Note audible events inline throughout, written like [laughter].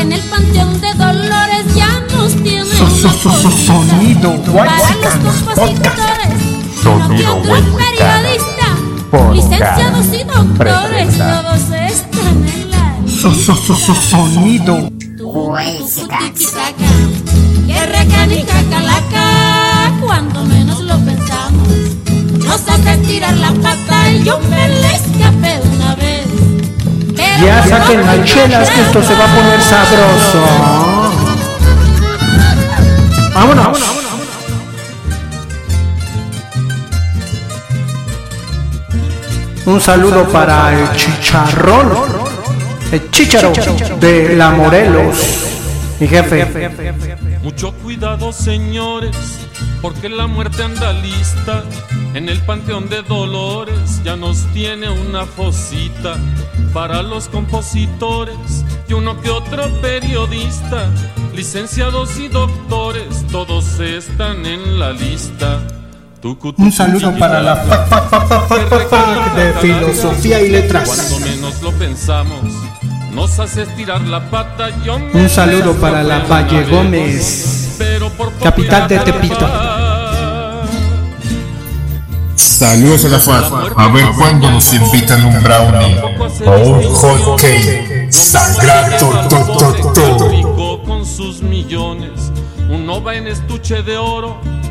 en el panteón de Dolores ya nos tiene Sonido para los compositores, Sonido otros periodistas, licenciados y doctores, todos están en la Sonido que recanica calaca, cuando menos lo pensamos. Nos hace tirar la pata y yo me le escapé Ya saquen las chelas que esto se va a poner sabroso. Vámonos. Un saludo para el chicharrón, el chicharo de la Morelos, mi jefe. Mucho cuidado, señores, porque la muerte anda lista. En el panteón de Dolores ya nos tiene una fosita para los compositores y uno que otro periodista. Licenciados y doctores, todos están en la lista. Un saludo para la fac, de filosofía y letras. Cuando menos lo pensamos, nos hace estirar la pata. Yo me Un saludo para la Valle Gómez, pero por poco capital de Tepito. Saludos a la FAD. A ver cuándo nos invitan un brownie o un hot cake. Sagrado, to, to, to. con sus millones. Uno va en estuche de oro,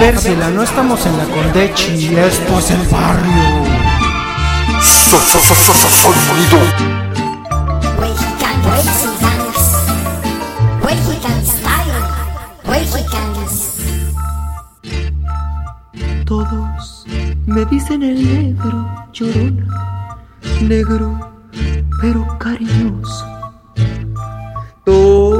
ver, Sila, no estamos en la Condechi, esto es el barrio. So, so, so, so, so, sonido. Mexican Mexicanos, Mexican style, Mexicans. Todos me dicen el negro llorona, negro pero cariñoso. Todos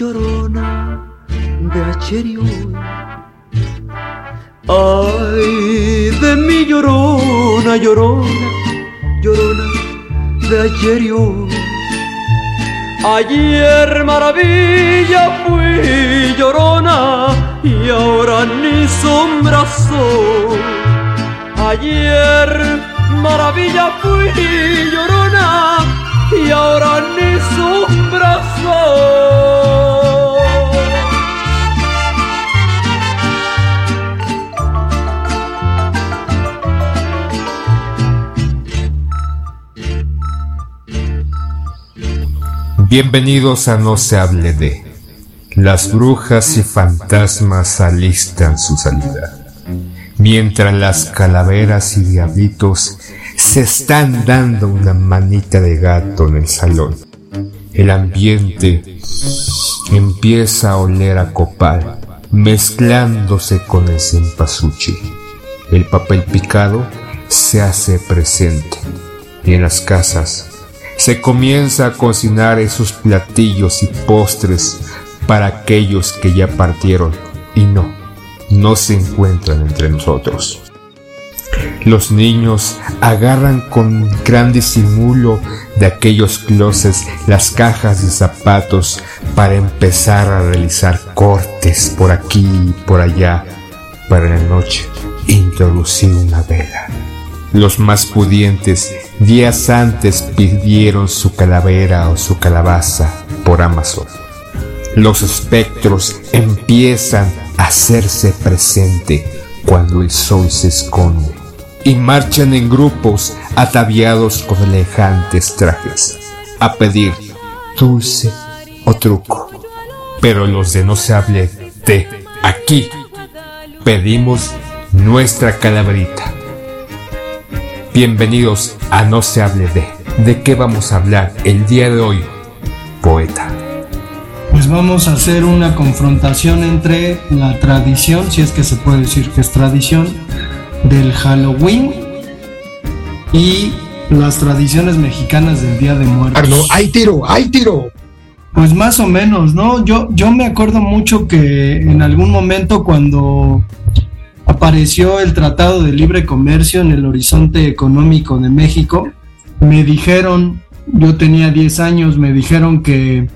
llorona de hoy. Ay, de mi llorona, llorona, llorona de hoy. Ayer maravilla fui llorona y ahora ni sombra soy. Ayer maravilla fui llorona y ahora ni sombra soy. Bienvenidos a No se hable de. Las brujas y fantasmas alistan su salida. Mientras las calaveras y diablitos se están dando una manita de gato en el salón. El ambiente empieza a oler a copal, mezclándose con el cempasúchil. El papel picado se hace presente y en las casas se comienza a cocinar esos platillos y postres para aquellos que ya partieron y no, no se encuentran entre nosotros. Los niños agarran con gran disimulo de aquellos closets las cajas de zapatos para empezar a realizar cortes por aquí y por allá para la noche introducir una vela. Los más pudientes días antes pidieron su calavera o su calabaza por Amazon. Los espectros empiezan a hacerse presente cuando el sol se esconde y marchan en grupos ataviados con elegantes trajes a pedir dulce o truco. Pero los de no se hable de aquí pedimos nuestra calaverita. Bienvenidos a No se hable de. ¿De qué vamos a hablar el día de hoy, poeta? Pues vamos a hacer una confrontación entre la tradición, si es que se puede decir que es tradición, del Halloween y las tradiciones mexicanas del Día de Muertos. Arno, hay tiro, hay tiro. Pues más o menos, ¿no? Yo, yo me acuerdo mucho que en algún momento cuando apareció el Tratado de Libre Comercio en el horizonte económico de México, me dijeron, yo tenía 10 años, me dijeron que,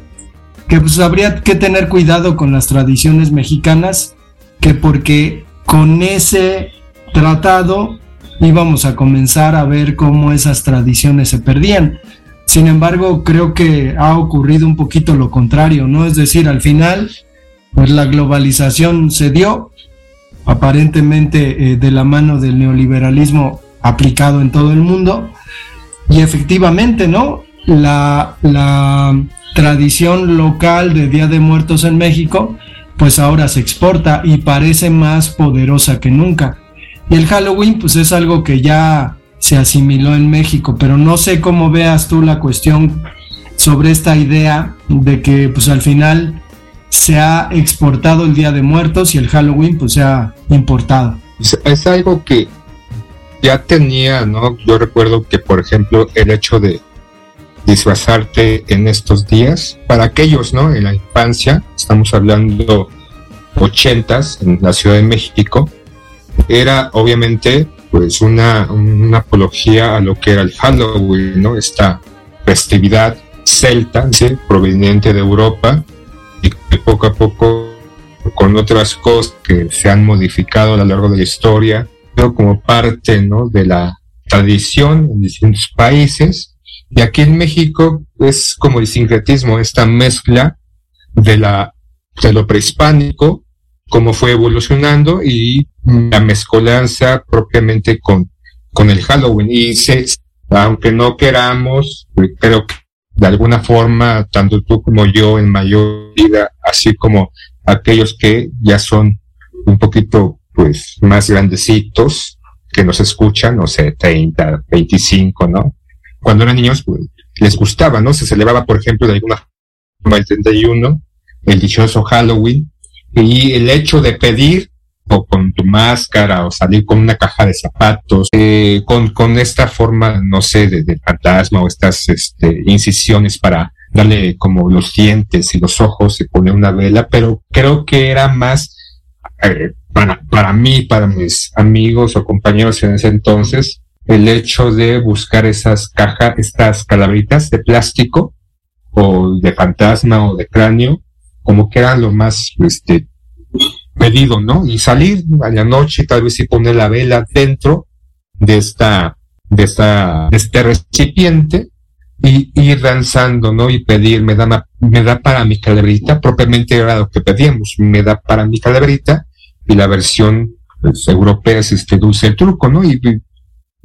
que pues habría que tener cuidado con las tradiciones mexicanas, que porque con ese tratado íbamos a comenzar a ver cómo esas tradiciones se perdían. Sin embargo, creo que ha ocurrido un poquito lo contrario, ¿no? Es decir, al final, pues la globalización se dio, aparentemente eh, de la mano del neoliberalismo aplicado en todo el mundo, y efectivamente, ¿no? La, la tradición local de Día de Muertos en México, pues ahora se exporta y parece más poderosa que nunca. Y el Halloween, pues es algo que ya se asimiló en México, pero no sé cómo veas tú la cuestión sobre esta idea de que pues al final se ha exportado el Día de Muertos y el Halloween pues se ha importado. Es, es algo que ya tenía, ¿no? Yo recuerdo que, por ejemplo, el hecho de disfrazarte en estos días, para aquellos, ¿no? En la infancia, estamos hablando ochentas en la Ciudad de México, era obviamente pues una, una apología a lo que era el Halloween, ¿no? Esta festividad celta, proveniente de Europa, poco a poco, con otras cosas que se han modificado a lo largo de la historia, pero como parte ¿no? de la tradición en distintos países. Y aquí en México es como el sincretismo, esta mezcla de, la, de lo prehispánico, cómo fue evolucionando y la mezcolanza propiamente con, con el Halloween. Y se, aunque no queramos, creo que de alguna forma, tanto tú como yo en mayor medida, así como aquellos que ya son un poquito pues más grandecitos, que nos escuchan, no sé, 30, 25, ¿no? Cuando eran niños, pues, les gustaba, ¿no? Se celebraba, por ejemplo, de alguna forma el 31, el dichoso Halloween, y el hecho de pedir o con tu máscara o salir con una caja de zapatos, eh, con, con esta forma, no sé, de, de fantasma o estas este, incisiones para darle como los dientes y los ojos, se pone una vela, pero creo que era más eh, para, para mí, para mis amigos o compañeros en ese entonces, el hecho de buscar esas cajas, estas calaveritas de plástico o de fantasma o de cráneo, como que era lo más este, pedido, ¿no? Y salir a la noche, tal vez y poner la vela dentro de esta, de esta, de este recipiente y ir danzando, ¿no? Y pedir, me da, me da para mi calaverita, propiamente era lo que pedíamos, me da para mi calaverita, y la versión pues, europea es este dulce el truco, ¿no? Y,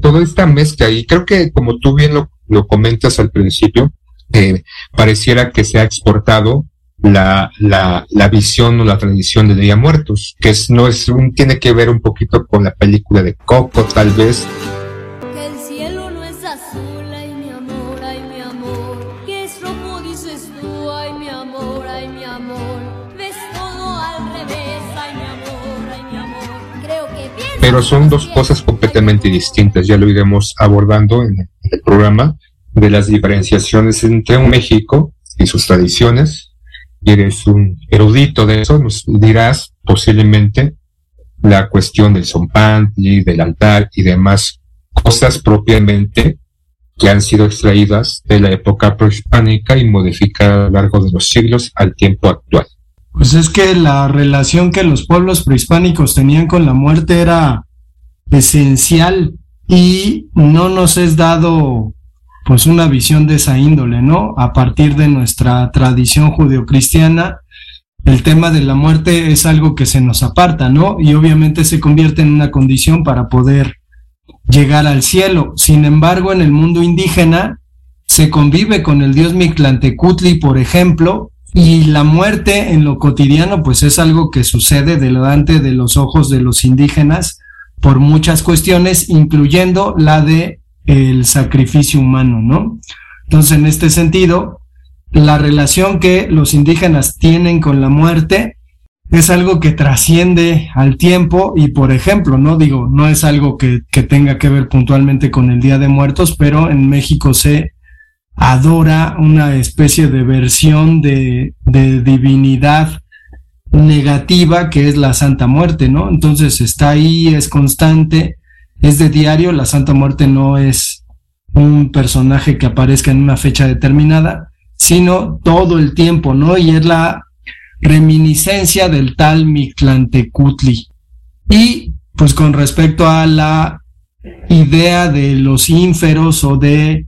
toda esta mezcla, y creo que como tú bien lo, lo comentas al principio, eh, pareciera que se ha exportado la, la, la visión o la tradición de Día Muertos, que es, no es un, tiene que ver un poquito con la película de Coco, tal vez. Que el cielo no es azul, ay mi amor, ay mi amor. Que es rojo, dices tú, ay mi amor, ay mi amor. Ves todo al revés, ay mi amor, ay mi amor. Creo que piensas Pero son dos cosas completamente distintas, ya lo iremos abordando en el programa, de las diferenciaciones entre un México y sus tradiciones, eres un erudito de eso, nos dirás posiblemente la cuestión del zompantli, del altar y demás cosas propiamente que han sido extraídas de la época prehispánica y modificadas a lo largo de los siglos al tiempo actual. Pues es que la relación que los pueblos prehispánicos tenían con la muerte era esencial y no nos es dado pues una visión de esa índole, ¿no? A partir de nuestra tradición judeocristiana, el tema de la muerte es algo que se nos aparta, ¿no? Y obviamente se convierte en una condición para poder llegar al cielo. Sin embargo, en el mundo indígena se convive con el dios Mictlantecutli, por ejemplo, y la muerte en lo cotidiano, pues es algo que sucede delante de los ojos de los indígenas por muchas cuestiones, incluyendo la de el sacrificio humano, ¿no? Entonces, en este sentido, la relación que los indígenas tienen con la muerte es algo que trasciende al tiempo y, por ejemplo, no digo, no es algo que, que tenga que ver puntualmente con el Día de Muertos, pero en México se adora una especie de versión de, de divinidad negativa que es la Santa Muerte, ¿no? Entonces está ahí, es constante, es de diario, la Santa Muerte no es un personaje que aparezca en una fecha determinada, sino todo el tiempo, ¿no? Y es la reminiscencia del tal Mictlantecutli. Y pues con respecto a la idea de los ínferos o de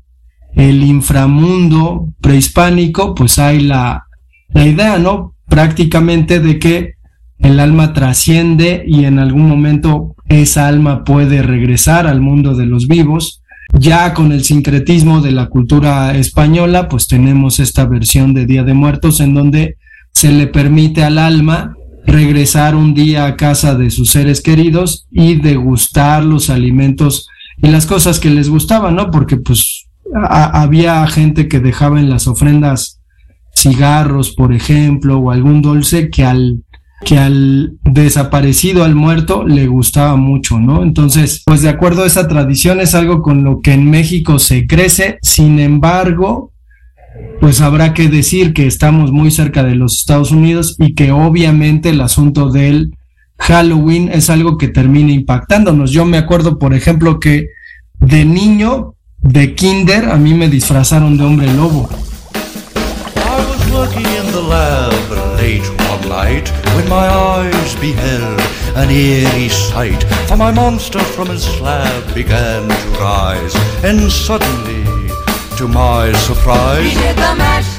el inframundo prehispánico, pues hay la, la idea, ¿no? Prácticamente de que el alma trasciende y en algún momento esa alma puede regresar al mundo de los vivos. Ya con el sincretismo de la cultura española, pues tenemos esta versión de Día de Muertos en donde se le permite al alma regresar un día a casa de sus seres queridos y degustar los alimentos y las cosas que les gustaban, ¿no? Porque pues había gente que dejaba en las ofrendas cigarros, por ejemplo, o algún dulce que al que al desaparecido, al muerto, le gustaba mucho, ¿no? Entonces, pues de acuerdo a esa tradición es algo con lo que en México se crece, sin embargo, pues habrá que decir que estamos muy cerca de los Estados Unidos y que obviamente el asunto del Halloween es algo que termina impactándonos. Yo me acuerdo, por ejemplo, que de niño de kinder a mí me disfrazaron de hombre lobo. I was night when my eyes beheld an eerie sight. For my monster from his slab began to rise, and suddenly, to my surprise, He did the mash,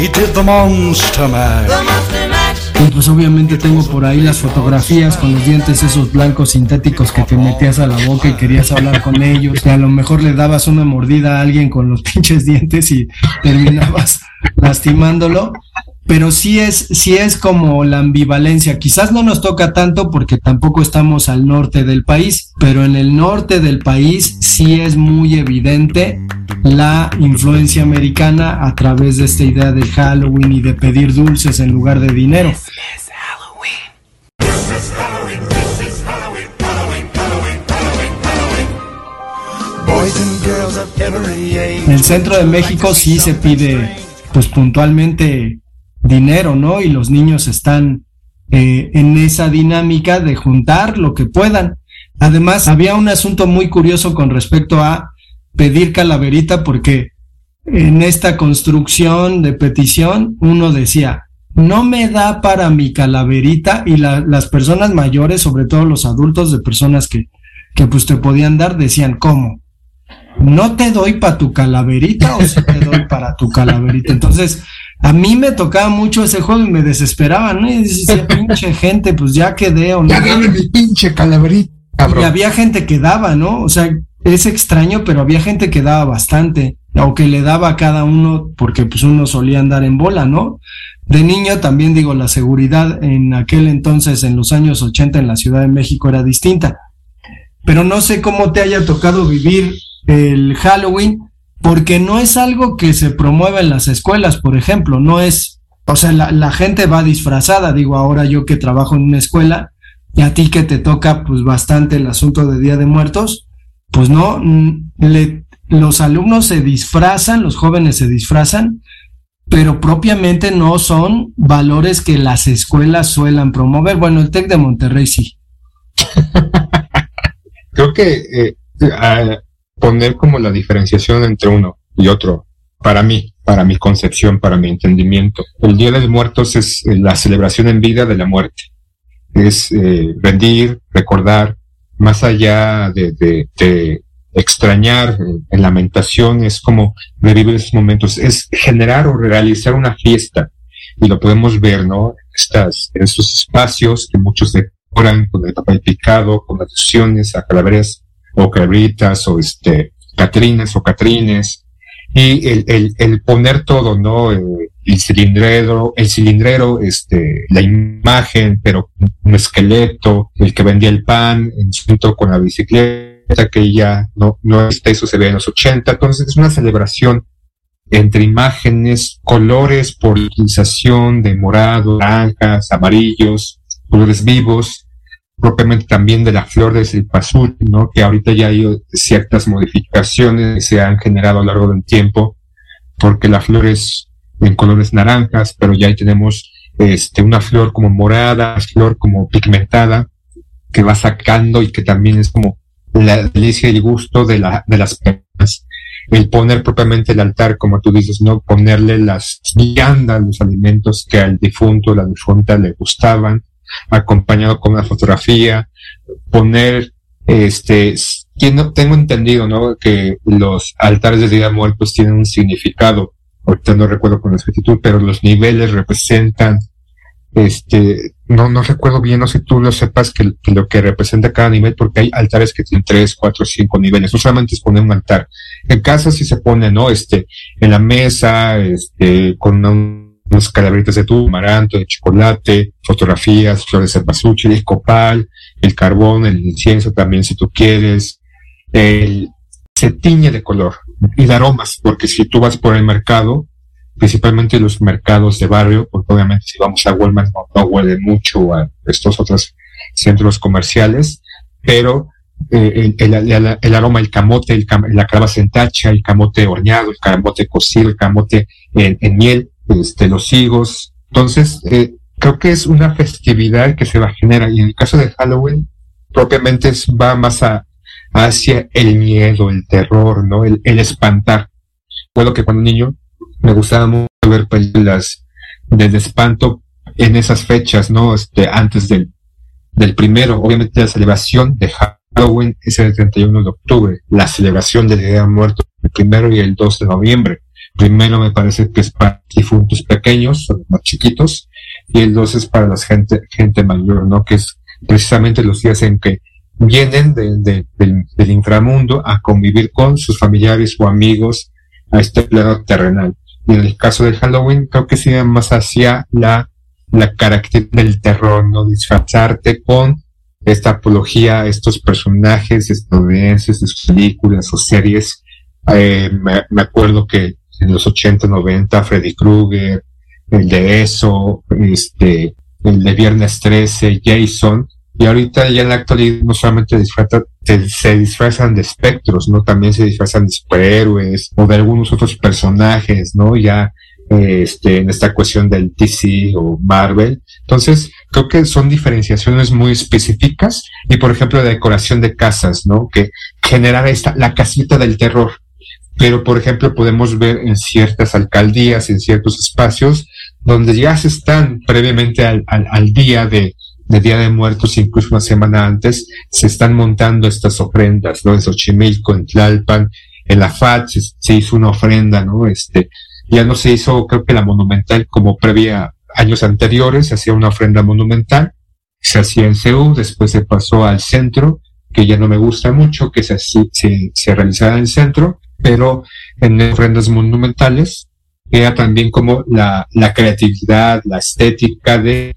he did the monster mash. the monster mash. Y pues obviamente tengo por ahí las fotografías con los dientes esos blancos sintéticos que te metías a la boca y querías hablar con ellos. Y a lo mejor le dabas una mordida a alguien con los [laughs] pinches dientes y terminabas lastimándolo. Pero sí es, sí es como la ambivalencia. Quizás no nos toca tanto porque tampoco estamos al norte del país, pero en el norte del país sí es muy evidente la influencia americana a través de esta idea de Halloween y de pedir dulces en lugar de dinero. En el centro de México sí se pide, pues puntualmente, dinero, ¿no? Y los niños están eh, en esa dinámica de juntar lo que puedan. Además, había un asunto muy curioso con respecto a pedir calaverita, porque en esta construcción de petición uno decía, no me da para mi calaverita y la- las personas mayores, sobre todo los adultos de personas que, que pues te podían dar, decían, ¿cómo? no te doy para tu calaverita o sí te doy para tu calaverita. Entonces, a mí me tocaba mucho ese juego y me desesperaba, ¿no? Y decía, [laughs] pinche gente, pues ya quedé o no. Ya dame mi pinche calaverita, Y cabrón. había gente que daba, ¿no? O sea, es extraño, pero había gente que daba bastante, o que le daba a cada uno, porque pues uno solía andar en bola, ¿no? De niño también digo, la seguridad en aquel entonces, en los años 80 en la Ciudad de México era distinta. Pero no sé cómo te haya tocado vivir el Halloween, porque no es algo que se promueva en las escuelas, por ejemplo, no es, o sea, la, gente va disfrazada, digo, ahora yo que trabajo en una escuela, y a ti que te toca pues bastante el asunto de Día de Muertos, pues no, le- los alumnos se disfrazan, los jóvenes se disfrazan, pero propiamente no son valores que las escuelas suelan promover. Bueno, el TEC de Monterrey sí. [laughs] Creo que eh, a- poner como la diferenciación entre uno y otro, para mí, para mi concepción, para mi entendimiento, el Día de los Muertos es eh, la celebración en vida de la muerte. Es eh, rendir, recordar, más allá de, de- de extrañar eh, en lamentación, es como revivir esos momentos, es generar o realizar una fiesta. Y lo podemos ver, ¿no? Estas, en estos espacios que muchos decoran con el papel picado, con alusiones a calaveras o calaveritas o este, catrinas o catrines. y el, el, el poner todo, ¿no? Eh, el cilindrero, el cilindrero, este, la imagen, pero un esqueleto, el que vendía el pan, junto con la bicicleta, que ya no, no está, eso se ve en los 80. Entonces es una celebración entre imágenes, colores, polarización de morado, naranjas, amarillos, colores vivos, propiamente también de la flor de cempasúchil, ¿no? Que ahorita ya hay ciertas modificaciones que se han generado a lo largo del tiempo, porque la flor es en colores naranjas, pero ya ahí tenemos este, una flor como morada, flor como pigmentada, que va sacando y que también es como la delicia y el gusto de, la, de las personas. El poner propiamente el altar, como tú dices, ¿no? Ponerle las viandas, los alimentos que al difunto, la difunta le gustaban, acompañado con una fotografía, poner, este, tengo entendido, ¿no? Que los altares de Día Muertos tienen un significado ahorita no recuerdo con exactitud, pero los niveles representan, este, no, no recuerdo bien, no sé tú lo sepas que, lo que representa cada nivel, porque hay altares que tienen tres, cuatro, cinco niveles, no solamente es poner un altar. En casa sí se pone, ¿no? Este, en la mesa, este, con unos calaveritas de tu, amaranto, de chocolate, fotografías, flores de pasuche, el copal, el carbón, el incienso también si tú quieres, el, se tiñe de color y de aromas, porque si tú vas por el mercado, principalmente los mercados de barrio, porque obviamente si vamos a Walmart no, huele mucho a estos otros centros comerciales, pero eh, el, aroma, el camote, el la calabaza en el camote horneado, el camote cocido, el camote en, miel, este, los higos. Entonces, eh, creo que es una festividad que se va a generar. Y en el caso de Halloween, propiamente va más a, hacia el miedo, el terror, ¿no? El, el espantar. Puedo que cuando niño me gustaba mucho ver películas de espanto en esas fechas, ¿no? Este, antes del, del primero. Obviamente la celebración de Halloween es el 31 de octubre. La celebración del Día de Muertos el primero y el 2 de noviembre. Primero me parece que es para difuntos pequeños, más chiquitos, y el 2 es para la gente, gente mayor, ¿no? Que es precisamente los días en que vienen del, del, inframundo a convivir con sus familiares o amigos a este plano terrenal. Y en el caso del Halloween, creo que sigue más hacia la, la característica del terror, ¿no? Disfrazarte con esta apología estos personajes estadounidenses de sus películas o series. Eh, me, me, acuerdo que en los 80, 90, Freddy Krueger, el de eso, este, el de Viernes 13, Jason, y ahorita ya en la actualidad no solamente se disfrazan de espectros, ¿no? También se disfrazan de superhéroes o de algunos otros personajes, ¿no? Ya este, en esta cuestión del DC o Marvel. Entonces, creo que son diferenciaciones muy específicas y, por ejemplo, la decoración de casas, ¿no? Que generar esta, la casita del terror. Pero, por ejemplo, podemos ver en ciertas alcaldías, en ciertos espacios, donde ya se están previamente al, al, al día de, de Día de Muertos, incluso una semana antes, se están montando estas ofrendas, ¿no? En Xochimilco, en Tlalpan, en la FAT se, hizo una ofrenda, ¿no? Este, ya no se hizo, creo que la monumental como previa años anteriores, se hacía una ofrenda monumental, se hacía en CEU, después se pasó al centro, que ya no me gusta mucho que se, se, se realizara en el centro, pero en ofrendas monumentales era también como la, la creatividad, la estética de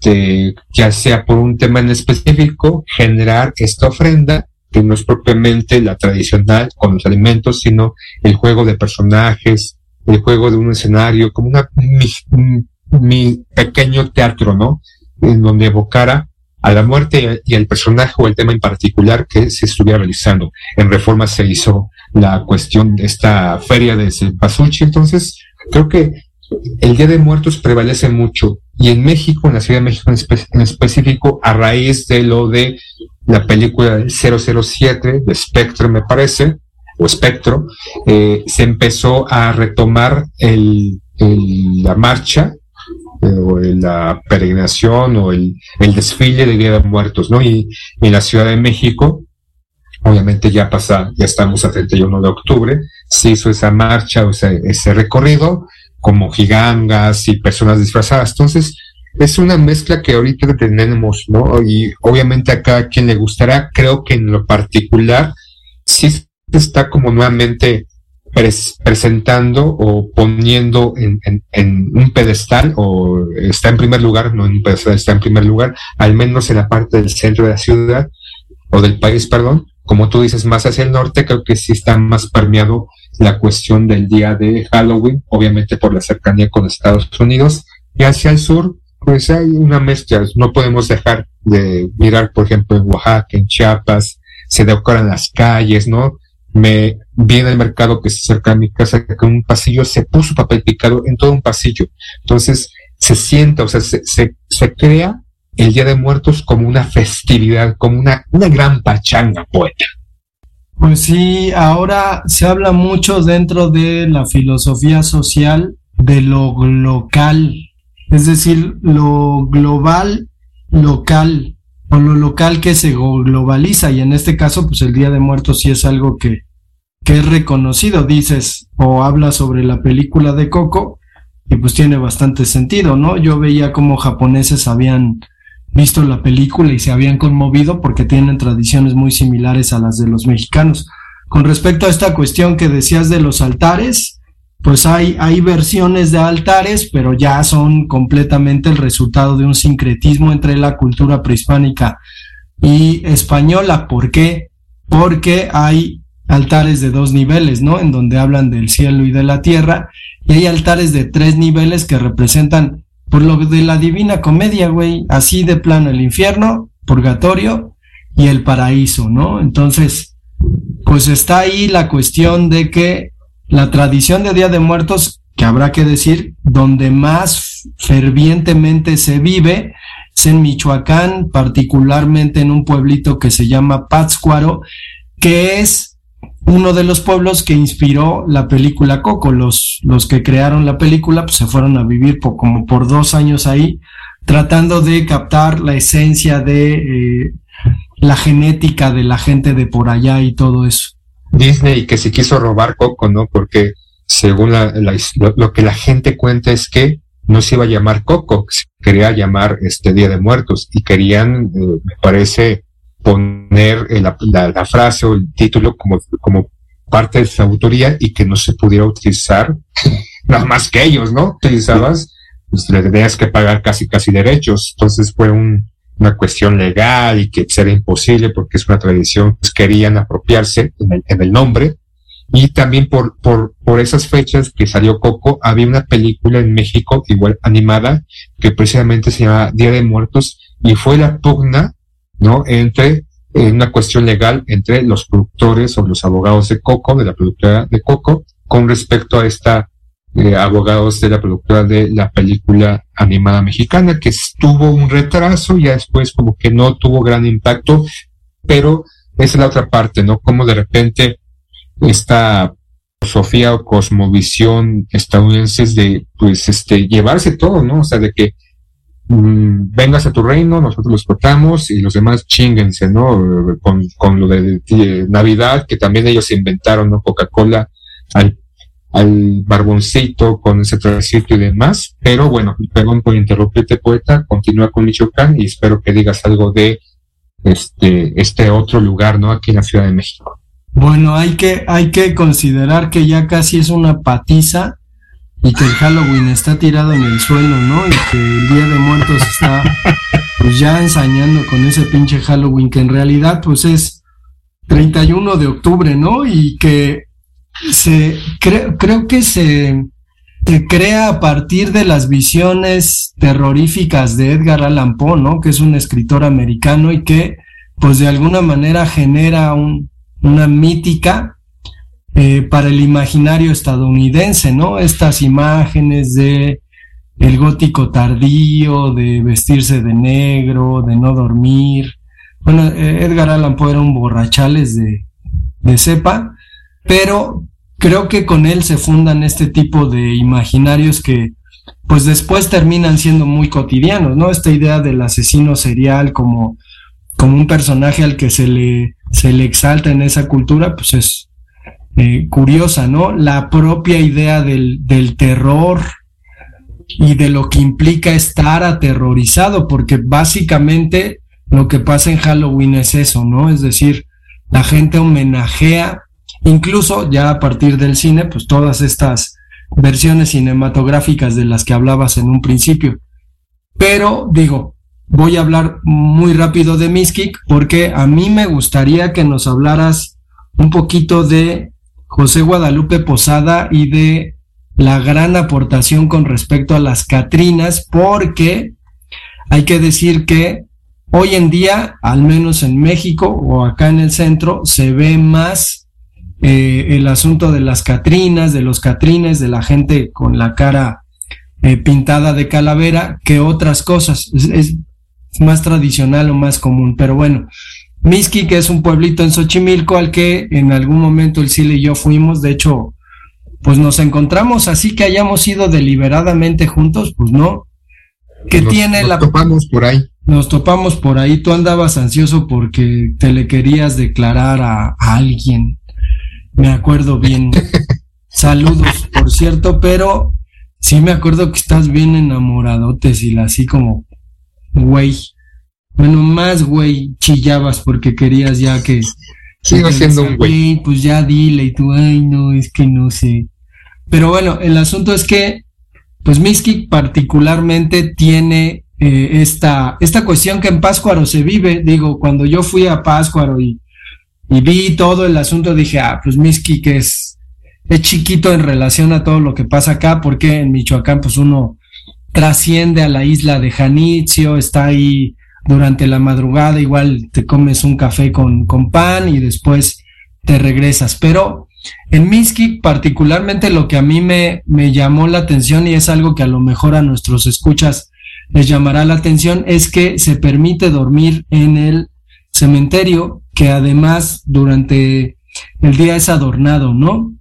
este, ya sea por un tema en específico, generar esta ofrenda que no es propiamente la tradicional con los alimentos, sino el juego de personajes, el juego de un escenario, como una, mi, pequeño teatro, ¿no? En donde evocara a la muerte y al personaje o el tema en particular que se estuviera realizando. En Reforma se hizo la cuestión de esta feria de Pasuchi, entonces creo que el Día de Muertos prevalece mucho y en México, en la Ciudad de México en, específico, a raíz de lo de la película 007 de Spectre, me parece, o Spectro, eh, se empezó a retomar el, la marcha eh, o la peregrinación o el, el, desfile de Día de Muertos, ¿no? Y en la Ciudad de México, obviamente ya pasa, ya estamos a 31 de octubre, se hizo esa marcha, o ese recorrido, como gigangas y personas disfrazadas. Entonces, es una mezcla que ahorita tenemos, ¿no? Y obviamente a cada quien le gustará. Creo que en lo particular sí está como nuevamente presentando o poniendo en, un pedestal o está en primer lugar, no en un pedestal, está en primer lugar, al menos en la parte del centro de la ciudad o del país, perdón, como tú dices, más hacia el norte, creo que sí está más permeado la cuestión del día de Halloween, obviamente por la cercanía con Estados Unidos, y hacia el sur, pues hay una mezcla, no podemos dejar de mirar, por ejemplo, en Oaxaca, en Chiapas, se decoran las calles, ¿no? me viene al mercado que se acerca a mi casa con un pasillo, se puso papel picado en todo un pasillo. Entonces se sienta, o sea, se, se, crea el Día de Muertos como una festividad, como una, una gran pachanga poeta. Pues sí, ahora se habla mucho dentro de la filosofía social de lo local, es decir, lo global local o lo local que se globaliza y en este caso pues el Día de Muertos sí es algo que, que es reconocido, dices, o habla sobre la película de Coco y pues tiene bastante sentido, ¿no? Yo veía como japoneses habían visto la película y se habían conmovido porque tienen tradiciones muy similares a las de los mexicanos. Con respecto a esta cuestión que decías de los altares, pues hay, hay versiones de altares, pero ya son completamente el resultado de un sincretismo entre la cultura prehispánica y española. ¿Por qué? Porque hay altares de dos niveles, ¿no? En donde hablan del cielo y de la tierra, y hay altares de tres niveles que representan, por lo de la divina comedia, güey, así de plano, el infierno, purgatorio y el paraíso, ¿no? Entonces, pues está ahí la cuestión de que la tradición de Día de Muertos, que habrá que decir, donde más fervientemente se vive, es en Michoacán, particularmente en un pueblito que se llama Pátzcuaro, que es uno de los pueblos que inspiró la película Coco. Los, los que crearon la película pues, se fueron a vivir por, como por dos años ahí, tratando de captar la esencia de eh, la genética de la gente de por allá y todo eso. Disney que se quiso robar Coco, ¿no? Porque según la, lo, que la gente cuenta es que no se iba a llamar Coco, se quería llamar este Día de Muertos y querían, eh, me parece, poner eh, la, la, frase o el título como, como parte de su autoría y que no se pudiera utilizar [laughs] nada más que ellos, ¿no? Utilizabas, pues le tenías que pagar casi casi derechos. Entonces fue un, una cuestión legal y que era imposible porque es una tradición, pues querían apropiarse en el, nombre. Y también por, por, por esas fechas que salió Coco, había una película en México, igual animada, que precisamente se llama Día de Muertos, y fue la pugna, ¿no? Entre, en una cuestión legal entre los productores o los abogados de Coco, de la productora de Coco, con respecto a esta eh, abogados de la productora de la película animada mexicana, que tuvo un retraso y después como que no tuvo gran impacto, pero esa es la otra parte, ¿no? Como de repente esta Sofía o cosmovisión estadounidense de, pues, este, llevarse todo, ¿no? O sea, de que mm, vengas a tu reino, nosotros los cortamos y los demás chinguense, ¿no? Con, con lo de, Navidad, que también ellos inventaron, ¿no? Coca-Cola al al barboncito con ese trajecito y demás. Pero bueno, perdón por interrumpirte, poeta, continúa con Michoacán y espero que digas algo de este, este otro lugar, ¿no? Aquí en la Ciudad de México. Bueno, hay que, hay que considerar que ya casi es una patiza y que el Halloween está tirado en el suelo, ¿no? Y que el Día de Muertos está pues ya ensañando con ese pinche Halloween que en realidad pues es 31 de octubre, ¿no? Y que se creo, creo que se, crea a partir de las visiones terroríficas de Edgar Allan Poe, ¿no? Que es un escritor americano y que, pues de alguna manera genera una mítica eh, para el imaginario estadounidense, ¿no? Estas imágenes de el gótico tardío, de vestirse de negro, de no dormir. Bueno, eh, Edgar Allan Poe era un borrachales de, de cepa, pero creo que con él se fundan este tipo de imaginarios que pues después terminan siendo muy cotidianos, ¿no? Esta idea del asesino serial como, como un personaje al que se le, se le exalta en esa cultura, pues es eh, curiosa, ¿no? La propia idea del, del terror y de lo que implica estar aterrorizado, porque básicamente lo que pasa en Halloween es eso, ¿no? Es decir, la gente homenajea incluso ya a partir del cine, pues todas estas versiones cinematográficas de las que hablabas en un principio. Pero digo, voy a hablar muy rápido de Miskik porque a mí me gustaría que nos hablaras un poquito de José Guadalupe Posada y de la gran aportación con respecto a las Catrinas, porque hay que decir que hoy en día, al menos en México o acá en el centro, se ve más eh, el asunto de las Catrinas, de los Catrines, de la gente con la cara eh, pintada de calavera que otras cosas. Es, es, más tradicional o más común, pero bueno. Miski, que es un pueblito en Xochimilco al que en algún momento el Sile y yo fuimos, de hecho, pues nos encontramos así que hayamos ido deliberadamente juntos, pues no. Que nos, tiene nos la... topamos por ahí. Nos topamos por ahí, tú andabas ansioso porque te le querías declarar a, a alguien. Me acuerdo bien. [laughs] Saludos, por cierto, pero sí me acuerdo que estás bien enamoradote, y así como, güey. Bueno, más güey, chillabas porque querías ya que... Sigo siendo un güey. Pues ya dile y tú, ay, no, es que no sé. Pero bueno, el asunto es que, pues Miski particularmente tiene eh, esta, esta cuestión que en Páscuaro se vive. Digo, cuando yo fui a Páscuaro y, y vi todo el asunto, dije, ah, pues Miski que es, es chiquito en relación a todo lo que pasa acá, porque en Michoacán, pues uno trasciende a la isla de Janitzio, está ahí durante la madrugada, igual te comes un café con, con pan y después te regresas. Pero en Miski, particularmente lo que a mí me, me llamó la atención y es algo que a lo mejor a nuestros escuchas les llamará la atención, es que se permite dormir en el cementerio, que además durante el día es adornado, ¿no?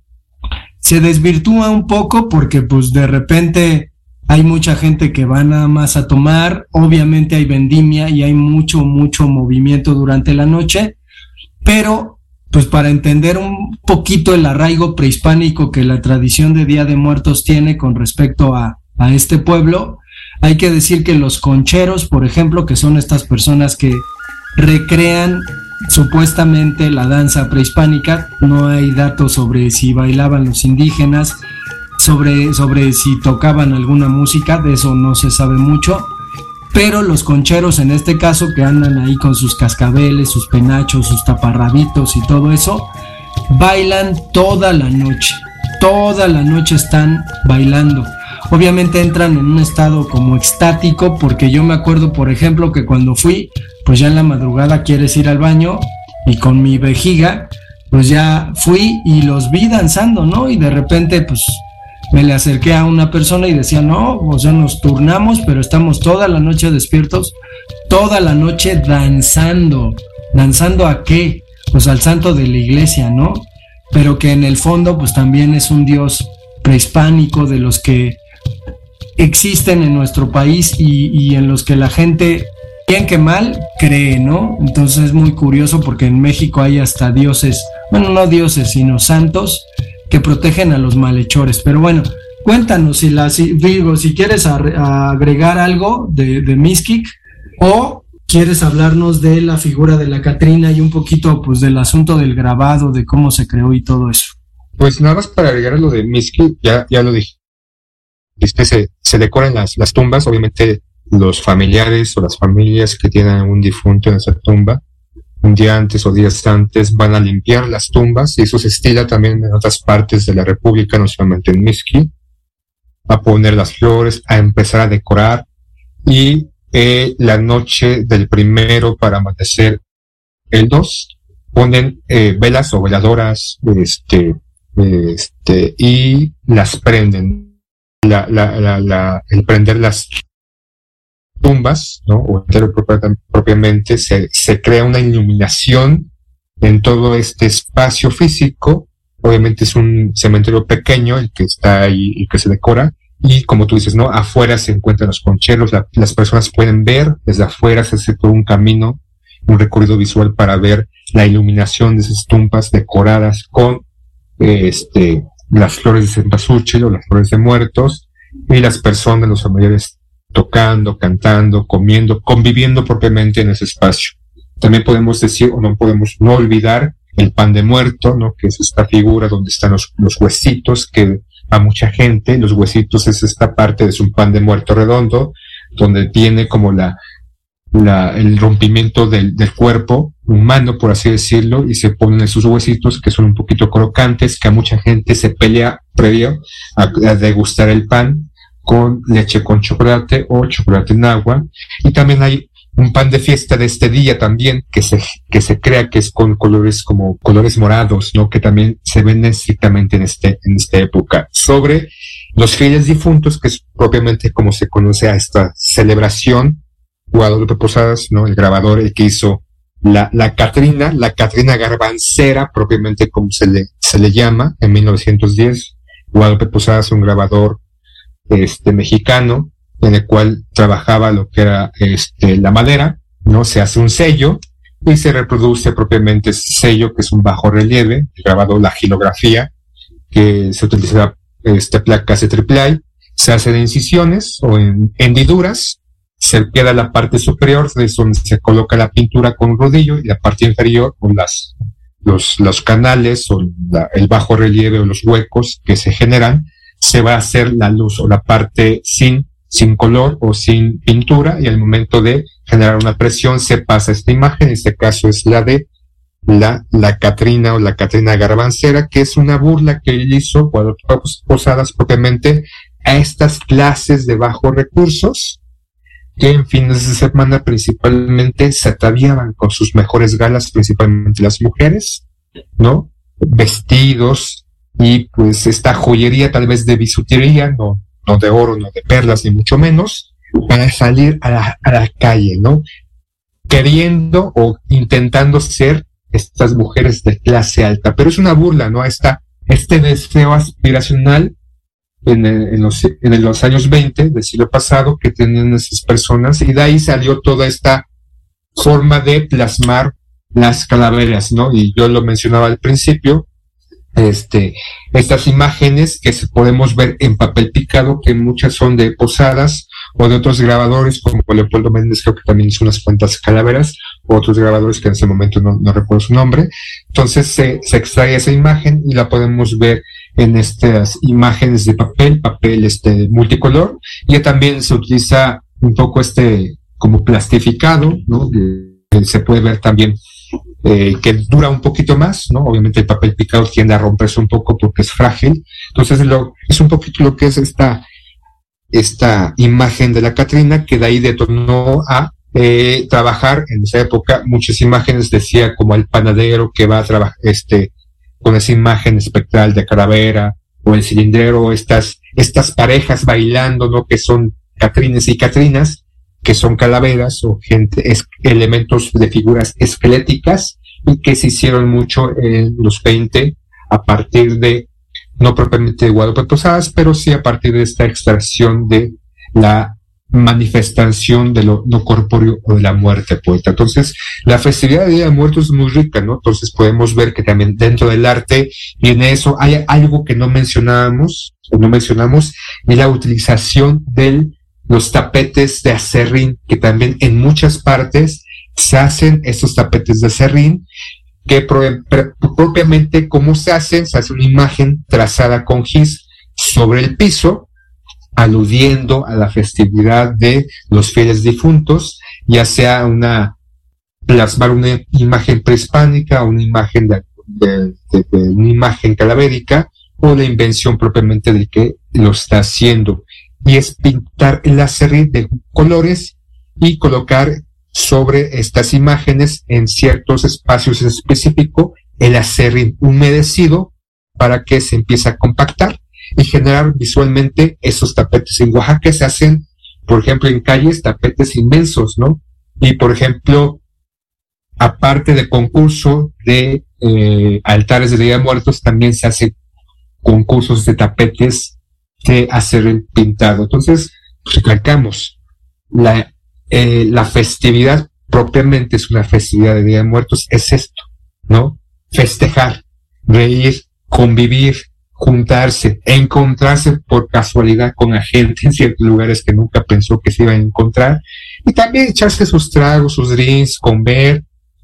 Se desvirtúa un poco porque pues de repente hay mucha gente que va nada más a tomar, obviamente hay vendimia y hay mucho, mucho movimiento durante la noche, pero pues para entender un poquito el arraigo prehispánico que la tradición de Día de Muertos tiene con respecto a, a este pueblo, hay que decir que los concheros, por ejemplo, que son estas personas que recrean supuestamente la danza prehispánica, no hay datos sobre si bailaban los indígenas, sobre, sobre si tocaban alguna música, de eso no se sabe mucho, pero los concheros en este caso que andan ahí con sus cascabeles, sus penachos, sus taparrabitos y todo eso, bailan toda la noche, toda la noche están bailando. Obviamente entran en un estado como extático porque yo me acuerdo, por ejemplo, que cuando fui, pues ya en la madrugada quieres ir al baño y con mi vejiga, pues ya fui y los vi danzando, ¿no? Y de repente, pues me le acerqué a una persona y decía, no, o sea, nos turnamos, pero estamos toda la noche despiertos, toda la noche danzando. ¿Danzando a qué? Pues al santo de la iglesia, ¿no? Pero que en el fondo, pues también es un dios prehispánico de los que existen en nuestro país y, y en los que la gente, bien que mal, cree, ¿no? Entonces es muy curioso porque en México hay hasta dioses, bueno, no dioses, sino santos que protegen a los malhechores. Pero bueno, cuéntanos si, la, si, digo, si quieres agregar algo de, de o quieres hablarnos de la figura de la Catrina y un poquito pues del asunto del grabado, de cómo se creó y todo eso. Pues nada más para agregar lo de Miskik, ya, ya lo dije. Este, se, se decoran las, las tumbas, obviamente los familiares o las familias que tienen un difunto en esa tumba, un día antes o días antes van a limpiar las tumbas y eso se estila también en otras partes de la República, no solamente en Miski, a poner las flores, a empezar a decorar y eh, la noche del primero para amanecer el 2 ponen eh, velas o veladoras este, este, y las prenden. La, la, la, el prender las tumbas, ¿no? O entero propiamente, se, se crea una iluminación en todo este espacio físico. Obviamente es un cementerio pequeño el que está ahí y que se decora. Y como tú dices, ¿no? Afuera se encuentran los concheros, la, las personas pueden ver desde afuera, se hace por un camino, un recorrido visual para ver la iluminación de esas tumbas decoradas con este, las flores de cempasúchil o las flores de muertos y las personas, los familiares tocando, cantando, comiendo, conviviendo propiamente en ese espacio. También podemos decir o no podemos no olvidar el pan de muerto, ¿no? Que es esta figura donde están los, huesitos que a mucha gente, los huesitos es esta parte, es un pan de muerto redondo, donde tiene como la, la, el rompimiento del, del, cuerpo humano, por así decirlo, y se ponen esos huesitos que son un poquito crocantes, que a mucha gente se pelea previo a, a degustar el pan con leche con chocolate o chocolate en agua. Y también hay un pan de fiesta de este día también, que se, que se crea que es con colores como colores morados, ¿no? Que también se venden estrictamente en este, en esta época. Sobre los fieles difuntos, que es propiamente como se conoce a esta celebración, Guadalupe Posadas, ¿no? El grabador, el que hizo la, la Catrina, la Catrina Garbancera, propiamente como se le, se le llama, en 1910. Guadalupe Posadas, un grabador, este, mexicano, en el cual trabajaba lo que era este, la madera, ¿no? Se hace un sello y se reproduce propiamente ese sello, que es un bajo relieve, grabado la gilografía, que se utiliza este, placas de triple se hacen incisiones o en hendiduras, se queda la parte superior, es donde se coloca la pintura con un rodillo, y la parte inferior con las, los, los canales o la, el bajo relieve o los huecos que se generan, se va a hacer la luz o la parte sin sin color o sin pintura y al momento de generar una presión se pasa esta imagen, en este caso es la de la, la Catrina o la Catrina Garbancera, que es una burla que él hizo cuando posadas propiamente a estas clases de bajos recursos que en fines de semana principalmente se ataviaban con sus mejores galas, principalmente las mujeres, ¿no? Vestidos y pues esta joyería tal vez de bisutería, no, no de oro, no de perlas, ni mucho menos, para salir a la, a la calle, ¿no? Queriendo o intentando ser estas mujeres de clase alta, pero es una burla, ¿no? Esta, este deseo aspiracional en, en, los, en los años 20 del siglo pasado que tenían esas personas y de ahí salió toda esta forma de plasmar las calaveras, ¿no? Y yo lo mencionaba al principio, este, estas imágenes que podemos ver en papel picado, que muchas son de posadas o de otros grabadores, como Leopoldo Méndez, creo que también hizo unas cuantas calaveras, o otros grabadores que en ese momento no, recuerdo su nombre. Entonces se, se, extrae esa imagen y la podemos ver en estas imágenes de papel, papel este multicolor, y también se utiliza un poco este como plastificado, ¿no? Que se puede ver también eh, que dura un poquito más, ¿no? Obviamente el papel picado tiende a romperse un poco porque es frágil. Entonces es un poquito lo que es esta, esta imagen de la Catrina que de ahí detonó a eh, trabajar en esa época muchas imágenes, decía como el panadero que va a trabajar este, con esa imagen espectral de calavera o el cilindrero, estas, estas parejas bailando, ¿no? Que son Catrines y Catrinas, que son calaveras o gente, es, elementos de figuras esqueléticas y que se hicieron mucho en los 20 a partir de, no propiamente de Guadalupe Posadas, pero sí a partir de esta extracción de la manifestación de lo no corpóreo o de la muerte poeta. Entonces, la festividad de Día de Muertos es muy rica, ¿no? Entonces podemos ver que también dentro del arte viene eso. Hay algo que no mencionábamos, no mencionamos, y la utilización del los tapetes de acerrín, que también en muchas partes se hacen estos tapetes de acerrín, que pro, pro, propiamente cómo se hacen, se hace una imagen trazada con gis sobre el piso, aludiendo a la festividad de los fieles difuntos, ya sea una plasmar una imagen prehispánica, una imagen de, de una imagen calavérica, o la invención propiamente del que lo está haciendo y es pintar el acerrín de colores y colocar sobre estas imágenes en ciertos espacios específicos el acerrín humedecido para que se empiece a compactar y generar visualmente esos tapetes. En Oaxaca se hacen, por ejemplo, en calles tapetes inmensos, ¿no? Y por ejemplo, aparte de concurso de eh, altares de Día de Muertos, también se hace concursos de tapetes de hacer el pintado. Entonces, recalcamos, la, eh, la festividad propiamente es una festividad de Día de Muertos, es esto, ¿no? Festejar, reír, convivir, juntarse, encontrarse por casualidad con la gente en ciertos lugares que nunca pensó que se iba a encontrar, y también echarse sus tragos, sus drinks, comer,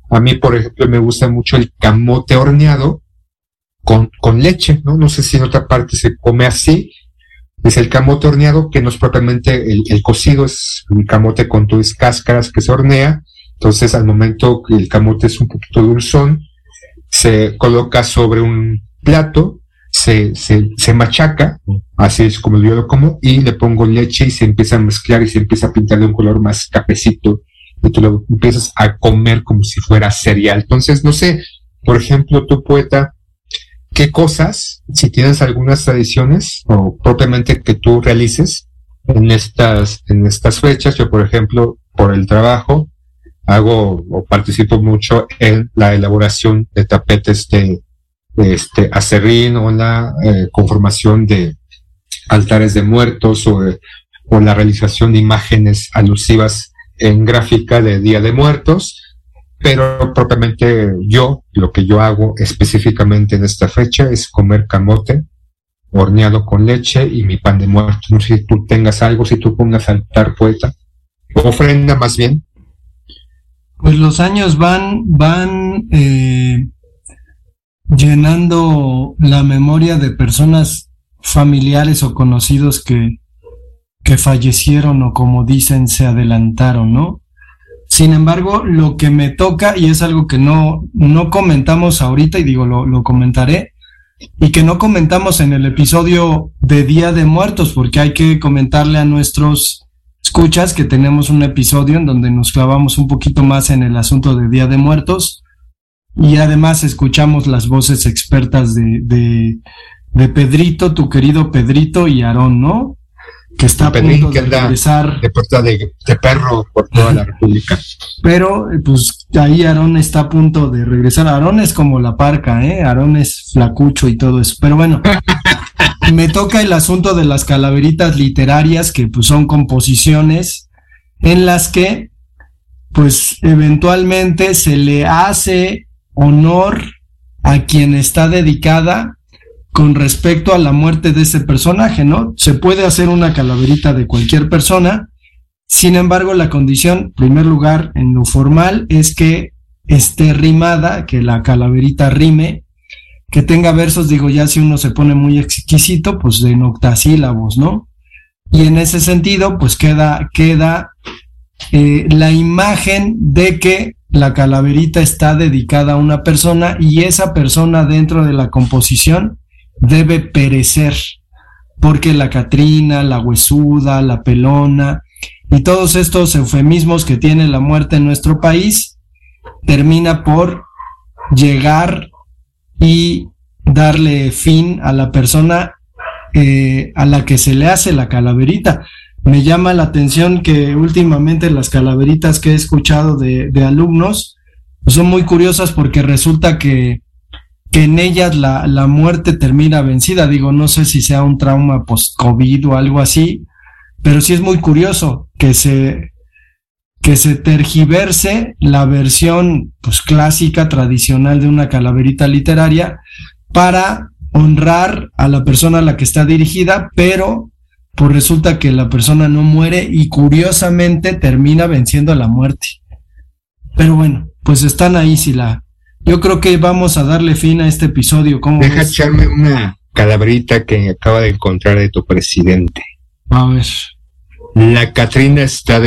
A mí, por ejemplo, me gusta mucho el camote horneado con, con leche, ¿no? No sé si en otra parte se come así. Es el camote horneado, que no es propiamente el, el cocido, es un camote con tus cáscaras que se hornea. Entonces, al momento que el camote es un poquito dulzón, se coloca sobre un plato, se, se, se machaca, así es como yo lo como, y le pongo leche y se empieza a mezclar y se empieza a pintar de un color más cafecito y tú lo empiezas a comer como si fuera cereal. Entonces, no sé, por ejemplo, tu poeta, ¿qué cosas, si tienes algunas tradiciones o propiamente que tú realices en estas, en estas fechas? Yo, por ejemplo, por el trabajo, hago o participo mucho en la elaboración de tapetes de, este acerrín o la eh, conformación de altares de muertos o, o la realización de imágenes alusivas en gráfica de Día de Muertos, pero propiamente yo, lo que yo hago específicamente en esta fecha es comer camote horneado con leche y mi pan de muerto. No sé si tú tengas algo, si tú pongas altar poeta, ofrenda más bien. Pues los años van, van eh, llenando la memoria de personas familiares o conocidos que, que fallecieron o como dicen se adelantaron, ¿no? Sin embargo, lo que me toca, y es algo que no, no comentamos ahorita, y digo, lo, lo comentaré, y que no comentamos en el episodio de Día de Muertos, porque hay que comentarle a nuestros escuchas que tenemos un episodio en donde nos clavamos un poquito más en el asunto de Día de Muertos, y además escuchamos las voces expertas de, de, de Pedrito, tu querido Pedrito y Aarón, ¿no? Que está a punto de regresar. De, puerta de, de, perro por toda la República. Pero, pues ahí Aarón está a punto de regresar. Aarón es como la parca, ¿eh? Aarón es flacucho y todo eso. Pero bueno, [laughs] me toca el asunto de las calaveritas literarias, que pues son composiciones en las que, pues eventualmente se le hace honor a quien está dedicada con respecto a la muerte de ese personaje, ¿no? Se puede hacer una calaverita de cualquier persona, sin embargo, la condición, en primer lugar, en lo formal, es que esté rimada, que la calaverita rime, que tenga versos, digo, ya si uno se pone muy exquisito, pues de octasílabos, ¿no? Y en ese sentido, pues queda, queda eh, la imagen de que la calaverita está dedicada a una persona y esa persona dentro de la composición debe perecer, porque la Catrina, la huesuda, la pelona y todos estos eufemismos que tiene la muerte en nuestro país, termina por llegar y darle fin a la persona eh, a la que se le hace la calaverita. Me llama la atención que últimamente las calaveritas que he escuchado de, de alumnos son muy curiosas porque resulta que que en ellas la, la muerte termina vencida. Digo, no sé si sea un trauma post-COVID o algo así, pero sí es muy curioso que se, que se tergiverse la versión pues, clásica, tradicional de una calaverita literaria para honrar a la persona a la que está dirigida, pero pues resulta que la persona no muere y curiosamente termina venciendo a la muerte. Pero bueno, pues están ahí si la, yo creo que vamos a darle fin a este episodio. ¿Cómo Deja echarme una calabrita que acaba de encontrar de tu presidente. A ver. La Catrina está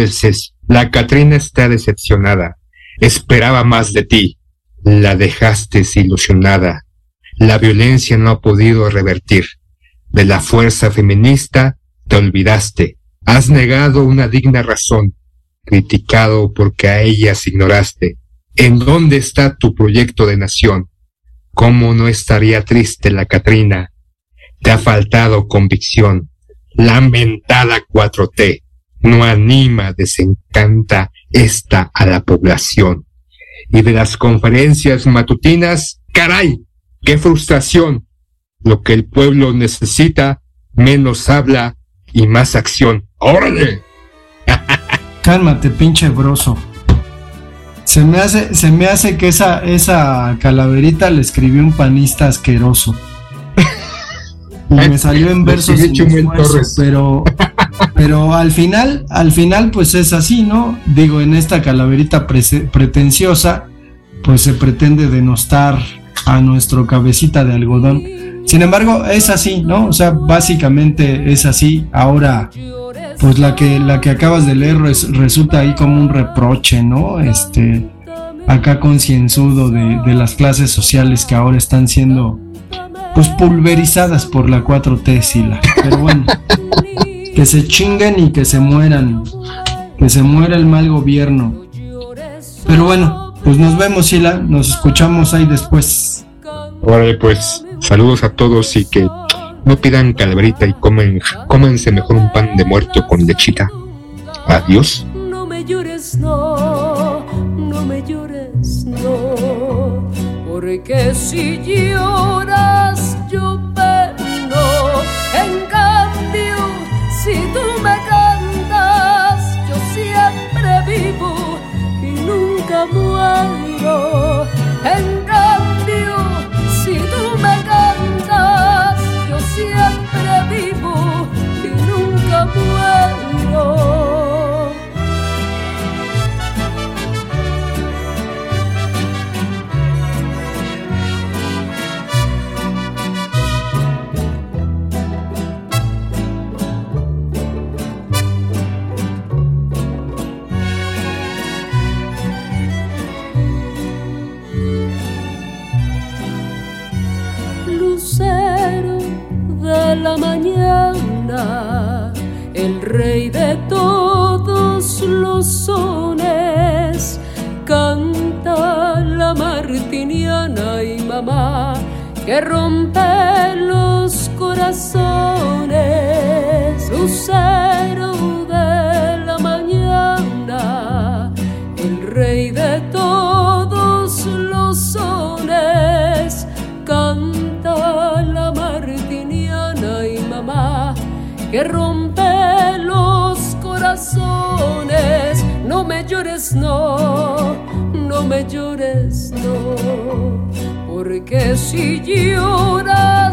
la Catrina está decepcionada. Esperaba más de ti. La dejaste desilusionada. La violencia no ha podido revertir. De la fuerza feminista te olvidaste. Has negado una digna razón. Criticado porque a ellas ignoraste ¿En dónde está tu proyecto de nación? ¿Cómo no estaría triste la Catrina? Te ha faltado convicción. Lamentada 4T no anima, desencanta esta a la población. Y de las conferencias matutinas, caray, qué frustración. Lo que el pueblo necesita, menos habla y más acción. ¡Órale! Cálmate, pinche broso. Se me hace, se me hace que esa, esa calaverita le escribió un panista asqueroso. Y me salió en versos sin esfuerzo, pero, pero al final, al final, pues es así, ¿no? Digo, en esta calaverita pretenciosa, pues se pretende denostar a nuestro cabecita de algodón. Sin embargo, es así, ¿no? O sea, básicamente es así. Ahora, pues la que, la que acabas de leer resulta ahí como un reproche, ¿no? Este, acá concienzudo de, las clases sociales que ahora están siendo, pues pulverizadas por la 4T, Sila. Pero bueno, que se chinguen y que se mueran, que se muera el mal gobierno. Pero bueno, pues nos vemos, Sila, nos escuchamos ahí después. Órale, pues saludos a todos y que no pidan calaverita y comen, cómense mejor un pan de muerto con lechita. Adiós. No me llores, no, no me llores, no, porque si lloras yo muero. En el rey de todos los sones, canta la martiniana y mamá que rompe me llores, no, porque si lloras